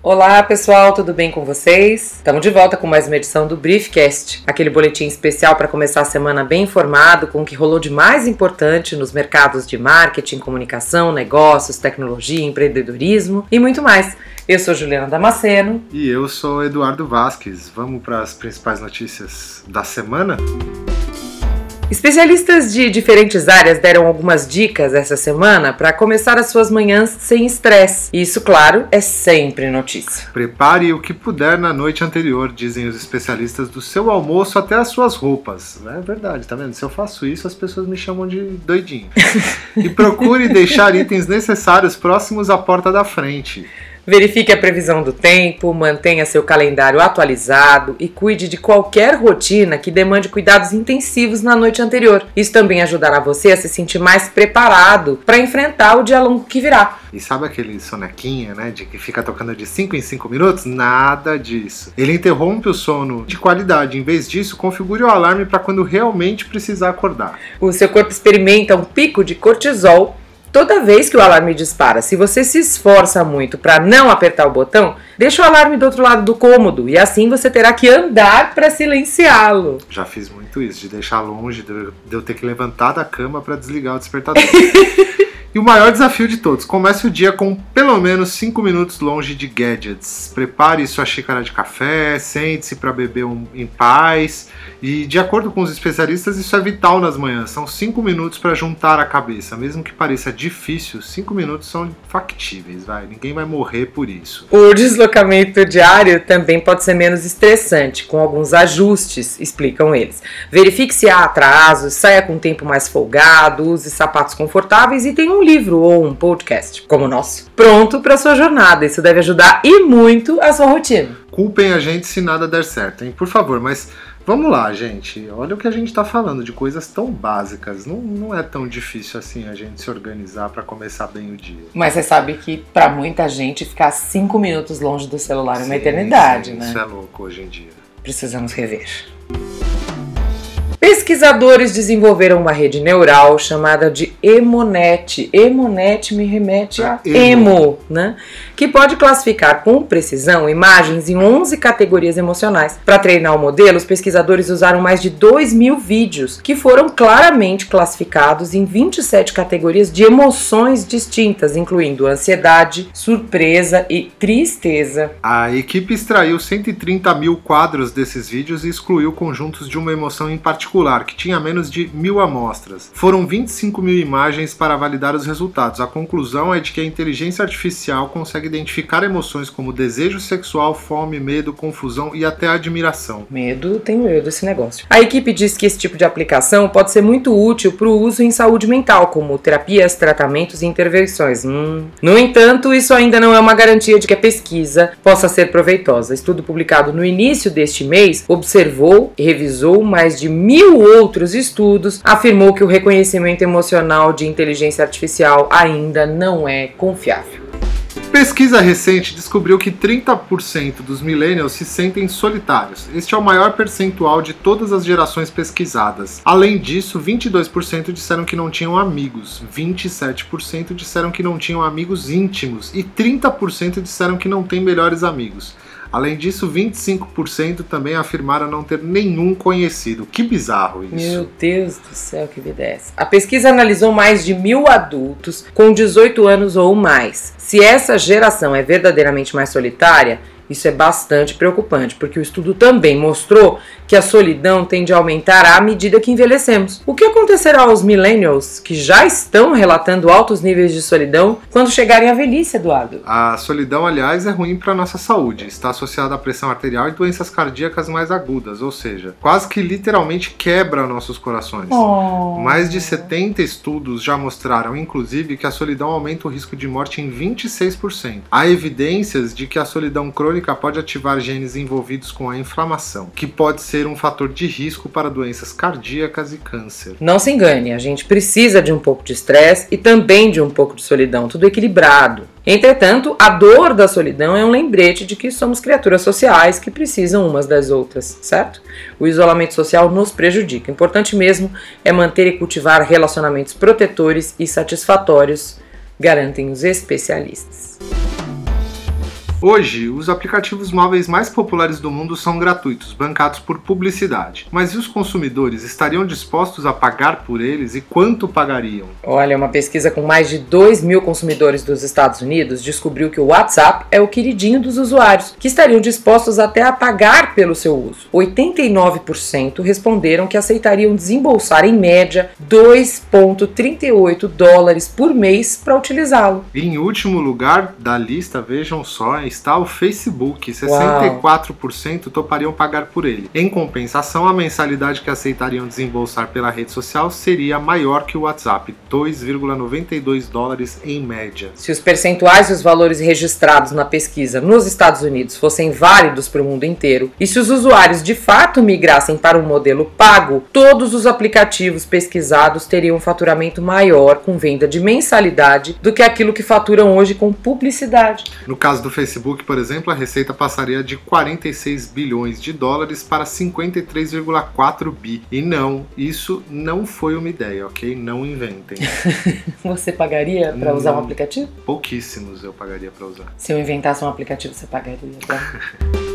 Olá pessoal, tudo bem com vocês? Estamos de volta com mais uma edição do Briefcast, aquele boletim especial para começar a semana bem informado com o que rolou de mais importante nos mercados de marketing, comunicação, negócios, tecnologia, empreendedorismo e muito mais. Eu sou Juliana Damasceno. E eu sou Eduardo Vasques. Vamos para as principais notícias da semana? Especialistas de diferentes áreas deram algumas dicas essa semana para começar as suas manhãs sem estresse. Isso, claro, é sempre notícia. Prepare o que puder na noite anterior, dizem os especialistas, do seu almoço até as suas roupas. É verdade, tá vendo? Se eu faço isso, as pessoas me chamam de doidinho. e procure deixar itens necessários próximos à porta da frente. Verifique a previsão do tempo, mantenha seu calendário atualizado e cuide de qualquer rotina que demande cuidados intensivos na noite anterior. Isso também ajudará você a se sentir mais preparado para enfrentar o dia longo que virá. E sabe aquele sonequinha, né, de que fica tocando de 5 em 5 minutos? Nada disso. Ele interrompe o sono de qualidade. Em vez disso, configure o alarme para quando realmente precisar acordar. O seu corpo experimenta um pico de cortisol Toda vez que o alarme dispara, se você se esforça muito para não apertar o botão, deixa o alarme do outro lado do cômodo e assim você terá que andar para silenciá-lo. Já fiz muito isso, de deixar longe, de eu ter que levantar da cama para desligar o despertador. E o maior desafio de todos: comece o dia com pelo menos 5 minutos longe de gadgets. Prepare sua xícara de café, sente-se para beber um, em paz. E de acordo com os especialistas, isso é vital nas manhãs. São 5 minutos para juntar a cabeça. Mesmo que pareça difícil, 5 minutos são factíveis, vai. Ninguém vai morrer por isso. O deslocamento diário também pode ser menos estressante, com alguns ajustes, explicam eles. Verifique se há atrasos, saia com tempo mais folgado, use sapatos confortáveis e tenha um livro ou um podcast, como o nosso, pronto para sua jornada. Isso deve ajudar e muito a sua rotina. Culpem a gente se nada der certo, hein? Por favor, mas Vamos lá, gente. Olha o que a gente está falando de coisas tão básicas. Não, não é tão difícil assim a gente se organizar para começar bem o dia. Mas você sabe que para muita gente ficar cinco minutos longe do celular é uma eternidade, sim, né? Isso é louco hoje em dia. Precisamos rever. Pesquisadores desenvolveram uma rede neural chamada de Emonet. Emonet me remete a emo, emo né? Que pode classificar com precisão imagens em 11 categorias emocionais. Para treinar o modelo, os pesquisadores usaram mais de 2 mil vídeos que foram claramente classificados em 27 categorias de emoções distintas, incluindo ansiedade, surpresa e tristeza. A equipe extraiu 130 mil quadros desses vídeos e excluiu conjuntos de uma emoção em particular particular, que tinha menos de mil amostras. Foram 25 mil imagens para validar os resultados. A conclusão é de que a inteligência artificial consegue identificar emoções como desejo sexual, fome, medo, confusão e até admiração. Medo, tenho medo desse negócio. A equipe diz que esse tipo de aplicação pode ser muito útil para o uso em saúde mental, como terapias, tratamentos e intervenções. Hum. No entanto, isso ainda não é uma garantia de que a pesquisa possa ser proveitosa. Estudo publicado no início deste mês observou e revisou mais de mil mil outros estudos, afirmou que o reconhecimento emocional de inteligência artificial ainda não é confiável. Pesquisa recente descobriu que 30% dos millennials se sentem solitários. Este é o maior percentual de todas as gerações pesquisadas. Além disso, 22% disseram que não tinham amigos, 27% disseram que não tinham amigos íntimos e 30% disseram que não têm melhores amigos. Além disso, 25% também afirmaram não ter nenhum conhecido. Que bizarro isso. Meu Deus do céu, que vida é? A pesquisa analisou mais de mil adultos com 18 anos ou mais. Se essa geração é verdadeiramente mais solitária, isso é bastante preocupante, porque o estudo também mostrou que a solidão tende a aumentar à medida que envelhecemos. O que acontecerá aos millennials que já estão relatando altos níveis de solidão quando chegarem à velhice, Eduardo? A solidão, aliás, é ruim para a nossa saúde. Está associada à pressão arterial e doenças cardíacas mais agudas, ou seja, quase que literalmente quebra nossos corações. Oh. Mais de 70 estudos já mostraram, inclusive, que a solidão aumenta o risco de morte em 26%. Há evidências de que a solidão crônica crônica pode ativar genes envolvidos com a inflamação, que pode ser um fator de risco para doenças cardíacas e câncer. Não se engane, a gente precisa de um pouco de estresse e também de um pouco de solidão, tudo equilibrado. Entretanto, a dor da solidão é um lembrete de que somos criaturas sociais que precisam umas das outras, certo? O isolamento social nos prejudica. Importante mesmo é manter e cultivar relacionamentos protetores e satisfatórios garantem os especialistas. Hoje, os aplicativos móveis mais populares do mundo são gratuitos, bancados por publicidade. Mas e os consumidores estariam dispostos a pagar por eles e quanto pagariam? Olha, uma pesquisa com mais de 2 mil consumidores dos Estados Unidos descobriu que o WhatsApp é o queridinho dos usuários, que estariam dispostos até a pagar pelo seu uso. 89% responderam que aceitariam desembolsar em média 2,38 dólares por mês para utilizá-lo. Em último lugar da lista, vejam só, está o Facebook. 64% Uau. topariam pagar por ele. Em compensação, a mensalidade que aceitariam desembolsar pela rede social seria maior que o WhatsApp, 2,92 dólares em média. Se os percentuais e os valores registrados na pesquisa nos Estados Unidos fossem válidos para o mundo inteiro, e se os usuários de fato migrassem para um modelo pago, todos os aplicativos pesquisados teriam um faturamento maior com venda de mensalidade do que aquilo que faturam hoje com publicidade. No caso do Facebook, Facebook, por exemplo, a receita passaria de 46 bilhões de dólares para 53,4 bi. E não, isso não foi uma ideia, ok? Não inventem. você pagaria para usar um aplicativo? Pouquíssimos eu pagaria para usar. Se eu inventasse um aplicativo, você pagaria? Tá?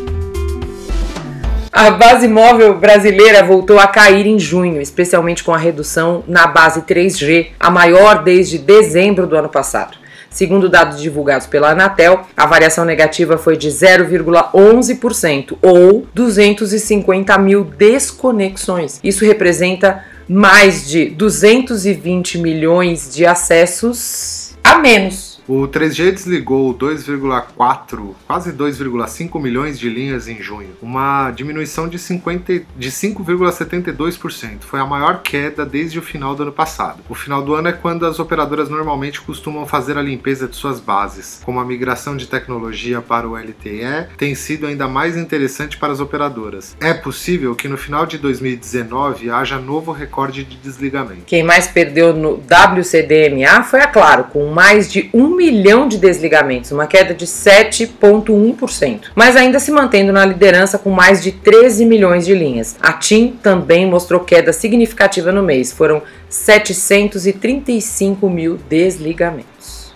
A base móvel brasileira voltou a cair em junho, especialmente com a redução na base 3G, a maior desde dezembro do ano passado. Segundo dados divulgados pela Anatel, a variação negativa foi de 0,11% ou 250 mil desconexões. Isso representa mais de 220 milhões de acessos a menos o 3G desligou 2,4, quase 2,5 milhões de linhas em junho, uma diminuição de, 50, de 5,72%. Foi a maior queda desde o final do ano passado. O final do ano é quando as operadoras normalmente costumam fazer a limpeza de suas bases. Como a migração de tecnologia para o LTE tem sido ainda mais interessante para as operadoras. É possível que no final de 2019 haja novo recorde de desligamento. Quem mais perdeu no WCDMA foi a Claro, com mais de um milhão de desligamentos, uma queda de 7,1%, mas ainda se mantendo na liderança com mais de 13 milhões de linhas. A TIM também mostrou queda significativa no mês, foram 735 mil desligamentos.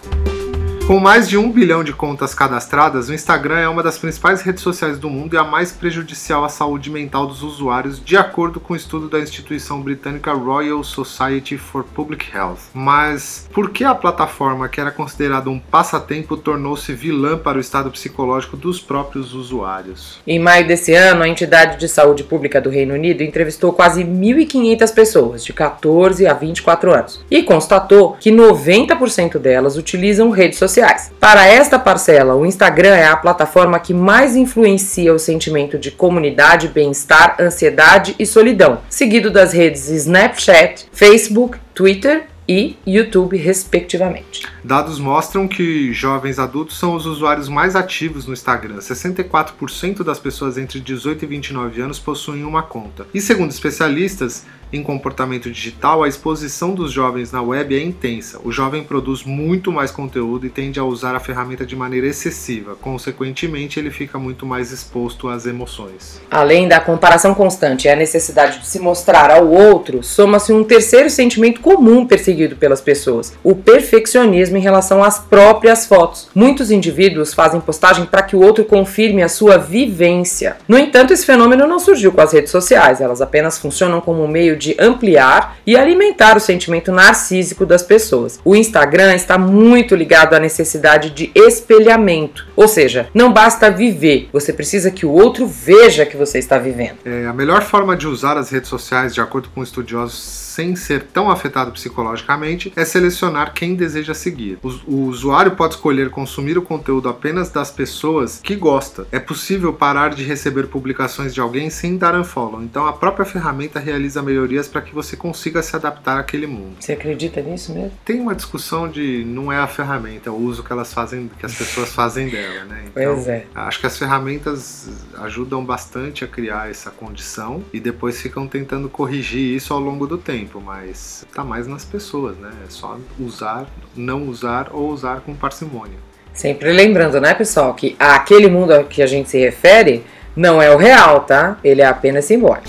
Com mais de um bilhão de contas cadastradas, o Instagram é uma das principais redes sociais do mundo e a mais prejudicial à saúde mental dos usuários, de acordo com o um estudo da instituição britânica Royal Society for Public Health. Mas por que a plataforma, que era considerada um passatempo, tornou-se vilã para o estado psicológico dos próprios usuários? Em maio desse ano, a entidade de saúde pública do Reino Unido entrevistou quase 1.500 pessoas de 14 a 24 anos e constatou que 90% delas utilizam redes sociais sociais. Para esta parcela, o Instagram é a plataforma que mais influencia o sentimento de comunidade, bem-estar, ansiedade e solidão, seguido das redes Snapchat, Facebook, Twitter e YouTube, respectivamente. Dados mostram que jovens adultos são os usuários mais ativos no Instagram. 64% das pessoas entre 18 e 29 anos possuem uma conta. E segundo especialistas, em comportamento digital, a exposição dos jovens na web é intensa. O jovem produz muito mais conteúdo e tende a usar a ferramenta de maneira excessiva. Consequentemente, ele fica muito mais exposto às emoções. Além da comparação constante e a necessidade de se mostrar ao outro, soma-se um terceiro sentimento comum perseguido pelas pessoas: o perfeccionismo em relação às próprias fotos. Muitos indivíduos fazem postagem para que o outro confirme a sua vivência. No entanto, esse fenômeno não surgiu com as redes sociais, elas apenas funcionam como um meio de ampliar e alimentar o sentimento narcísico das pessoas. O Instagram está muito ligado à necessidade de espelhamento, ou seja, não basta viver, você precisa que o outro veja que você está vivendo. É, a melhor forma de usar as redes sociais, de acordo com estudiosos sem ser tão afetado psicologicamente é selecionar quem deseja seguir. O, o usuário pode escolher consumir o conteúdo apenas das pessoas que gosta. É possível parar de receber publicações de alguém sem dar unfollow, então a própria ferramenta realiza melhorias para que você consiga se adaptar àquele mundo. Você acredita nisso mesmo? Tem uma discussão de não é a ferramenta, é o uso que elas fazem, que as pessoas fazem dela, né? Então, pois é. Acho que as ferramentas ajudam bastante a criar essa condição e depois ficam tentando corrigir isso ao longo do tempo tempo, mas tá mais nas pessoas, né? É só usar, não usar ou usar com parcimônia. Sempre lembrando, né, pessoal, que aquele mundo a que a gente se refere não é o real, tá? Ele é apenas simbólico.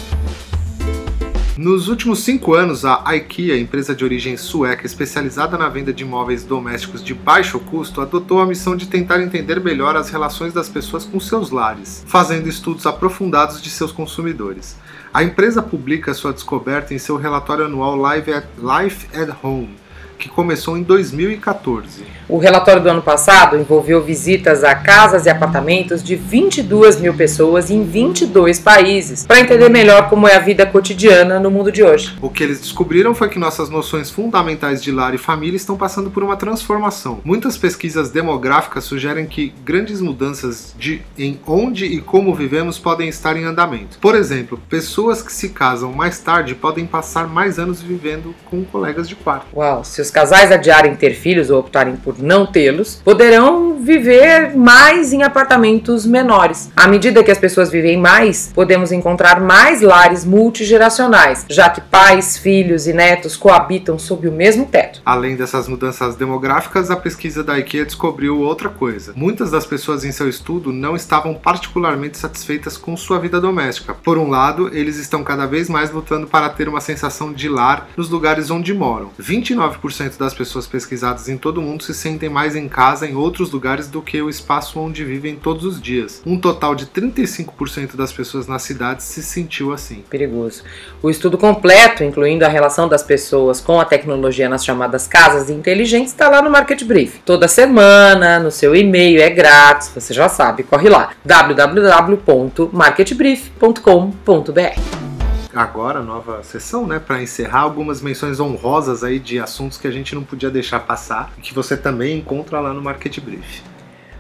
Nos últimos cinco anos, a IKEA, empresa de origem sueca especializada na venda de móveis domésticos de baixo custo, adotou a missão de tentar entender melhor as relações das pessoas com seus lares, fazendo estudos aprofundados de seus consumidores. A empresa publica sua descoberta em seu relatório anual Live at, Life at Home que começou em 2014. O relatório do ano passado envolveu visitas a casas e apartamentos de 22 mil pessoas em 22 países, para entender melhor como é a vida cotidiana no mundo de hoje. O que eles descobriram foi que nossas noções fundamentais de lar e família estão passando por uma transformação. Muitas pesquisas demográficas sugerem que grandes mudanças de em onde e como vivemos podem estar em andamento. Por exemplo, pessoas que se casam mais tarde podem passar mais anos vivendo com colegas de quarto. Uau, se os casais adiarem ter filhos ou optarem por não tê-los, poderão viver mais em apartamentos menores. À medida que as pessoas vivem mais, podemos encontrar mais lares multigeracionais, já que pais, filhos e netos coabitam sob o mesmo teto. Além dessas mudanças demográficas, a pesquisa da IKEA descobriu outra coisa. Muitas das pessoas em seu estudo não estavam particularmente satisfeitas com sua vida doméstica. Por um lado, eles estão cada vez mais lutando para ter uma sensação de lar nos lugares onde moram. 29% 40% das pessoas pesquisadas em todo o mundo se sentem mais em casa em outros lugares do que o espaço onde vivem todos os dias. Um total de 35% das pessoas nas cidades se sentiu assim. Perigoso. O estudo completo, incluindo a relação das pessoas com a tecnologia nas chamadas casas inteligentes, está lá no Market Brief. Toda semana, no seu e-mail, é grátis, você já sabe, corre lá. www.marketbrief.com.br agora, nova sessão, né, para encerrar algumas menções honrosas aí de assuntos que a gente não podia deixar passar e que você também encontra lá no Market Brief.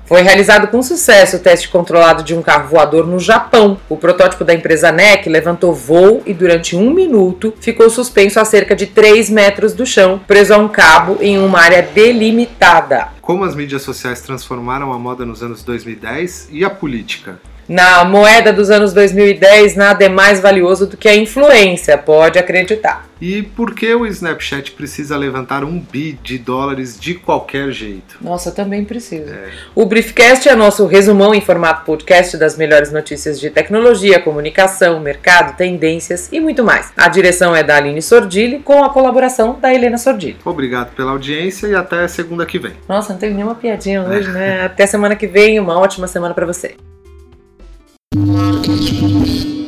Foi realizado com sucesso o teste controlado de um carro voador no Japão. O protótipo da empresa NEC levantou voo e durante um minuto ficou suspenso a cerca de 3 metros do chão, preso a um cabo em uma área delimitada. Como as mídias sociais transformaram a moda nos anos 2010 e a política? Na moeda dos anos 2010, nada é mais valioso do que a influência, pode acreditar. E por que o Snapchat precisa levantar um bi de dólares de qualquer jeito? Nossa, também precisa. É. O Briefcast é nosso resumão em formato podcast das melhores notícias de tecnologia, comunicação, mercado, tendências e muito mais. A direção é da Aline Sordilli, com a colaboração da Helena Sordilli. Obrigado pela audiência e até segunda que vem. Nossa, não tem nenhuma piadinha hoje, né? Até semana que vem, uma ótima semana para você. Thank you.